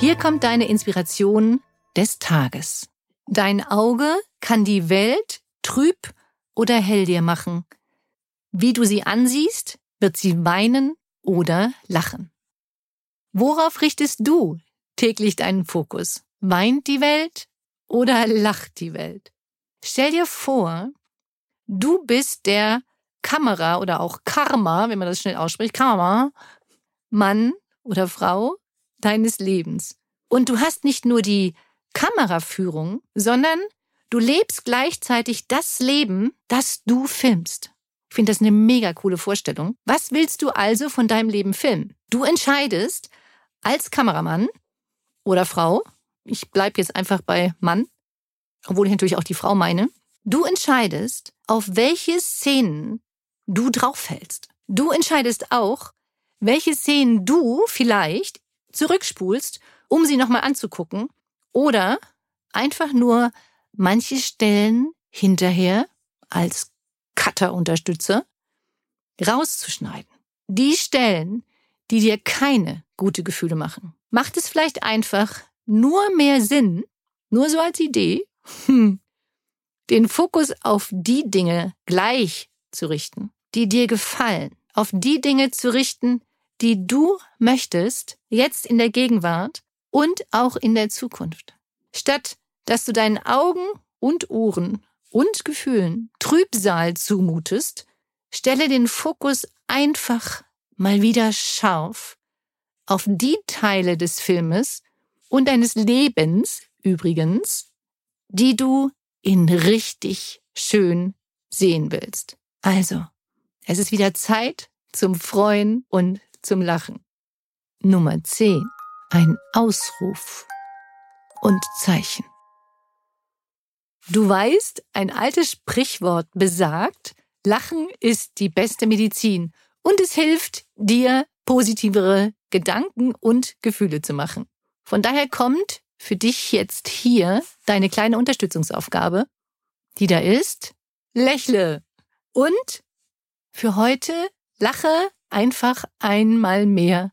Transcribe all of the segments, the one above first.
Hier kommt deine Inspiration des Tages. Dein Auge kann die Welt trüb oder hell dir machen. Wie du sie ansiehst, wird sie weinen oder lachen. Worauf richtest du täglich deinen Fokus? Weint die Welt oder lacht die Welt? Stell dir vor, du bist der Kamera oder auch Karma, wenn man das schnell ausspricht, Karma, Mann oder Frau deines Lebens. Und du hast nicht nur die Kameraführung, sondern du lebst gleichzeitig das Leben, das du filmst. Ich finde das eine mega coole Vorstellung. Was willst du also von deinem Leben filmen? Du entscheidest als Kameramann oder Frau, ich bleibe jetzt einfach bei Mann, obwohl ich natürlich auch die Frau meine, du entscheidest, auf welche Szenen du draufhältst. Du entscheidest auch, welche Szenen du vielleicht zurückspulst, um sie nochmal anzugucken oder einfach nur manche Stellen hinterher als Cutter-Unterstützer rauszuschneiden. Die Stellen, die dir keine gute Gefühle machen. Macht es vielleicht einfach nur mehr Sinn, nur so als Idee, hm, den Fokus auf die Dinge gleich zu richten, die dir gefallen, auf die Dinge zu richten, die du möchtest, jetzt in der Gegenwart und auch in der Zukunft. Statt dass du deinen Augen und Ohren und Gefühlen Trübsal zumutest, stelle den Fokus einfach mal wieder scharf auf die Teile des Filmes und deines Lebens übrigens, die du in richtig schön sehen willst. Also, es ist wieder Zeit zum Freuen und zum Lachen. Nummer 10. Ein Ausruf und Zeichen. Du weißt, ein altes Sprichwort besagt, Lachen ist die beste Medizin und es hilft dir, positivere Gedanken und Gefühle zu machen. Von daher kommt für dich jetzt hier deine kleine Unterstützungsaufgabe, die da ist, lächle und für heute lache einfach einmal mehr,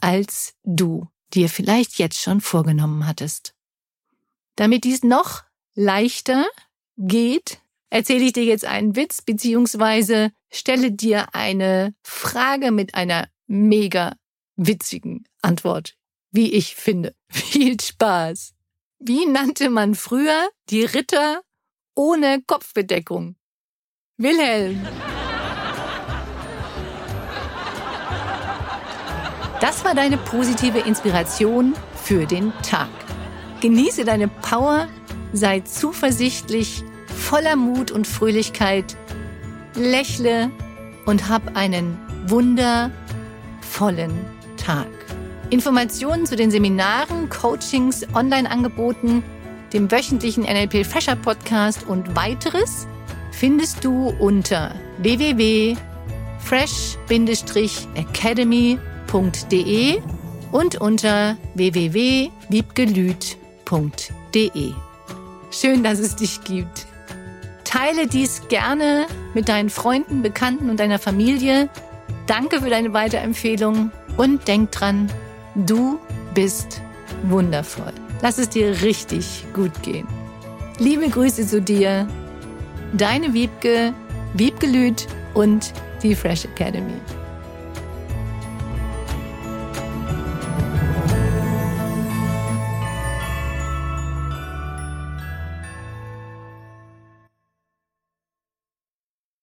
als du dir vielleicht jetzt schon vorgenommen hattest. Damit dies noch leichter geht, erzähle ich dir jetzt einen Witz beziehungsweise stelle dir eine Frage mit einer mega witzigen Antwort, wie ich finde. Viel Spaß. Wie nannte man früher die Ritter ohne Kopfbedeckung? Wilhelm. Das war deine positive Inspiration für den Tag. Genieße deine Power, sei zuversichtlich, voller Mut und Fröhlichkeit, lächle und hab einen wundervollen Tag. Informationen zu den Seminaren, Coachings, Online-Angeboten, dem wöchentlichen NLP Fresher Podcast und weiteres findest du unter www.fresh-academy.de und unter www.wiebgelüt.de. Schön, dass es dich gibt. Teile dies gerne mit deinen Freunden, Bekannten und deiner Familie. Danke für deine Weiterempfehlung und denk dran, du bist wundervoll. Lass es dir richtig gut gehen. Liebe Grüße zu dir, deine Wiebke, Lüth und die Fresh Academy.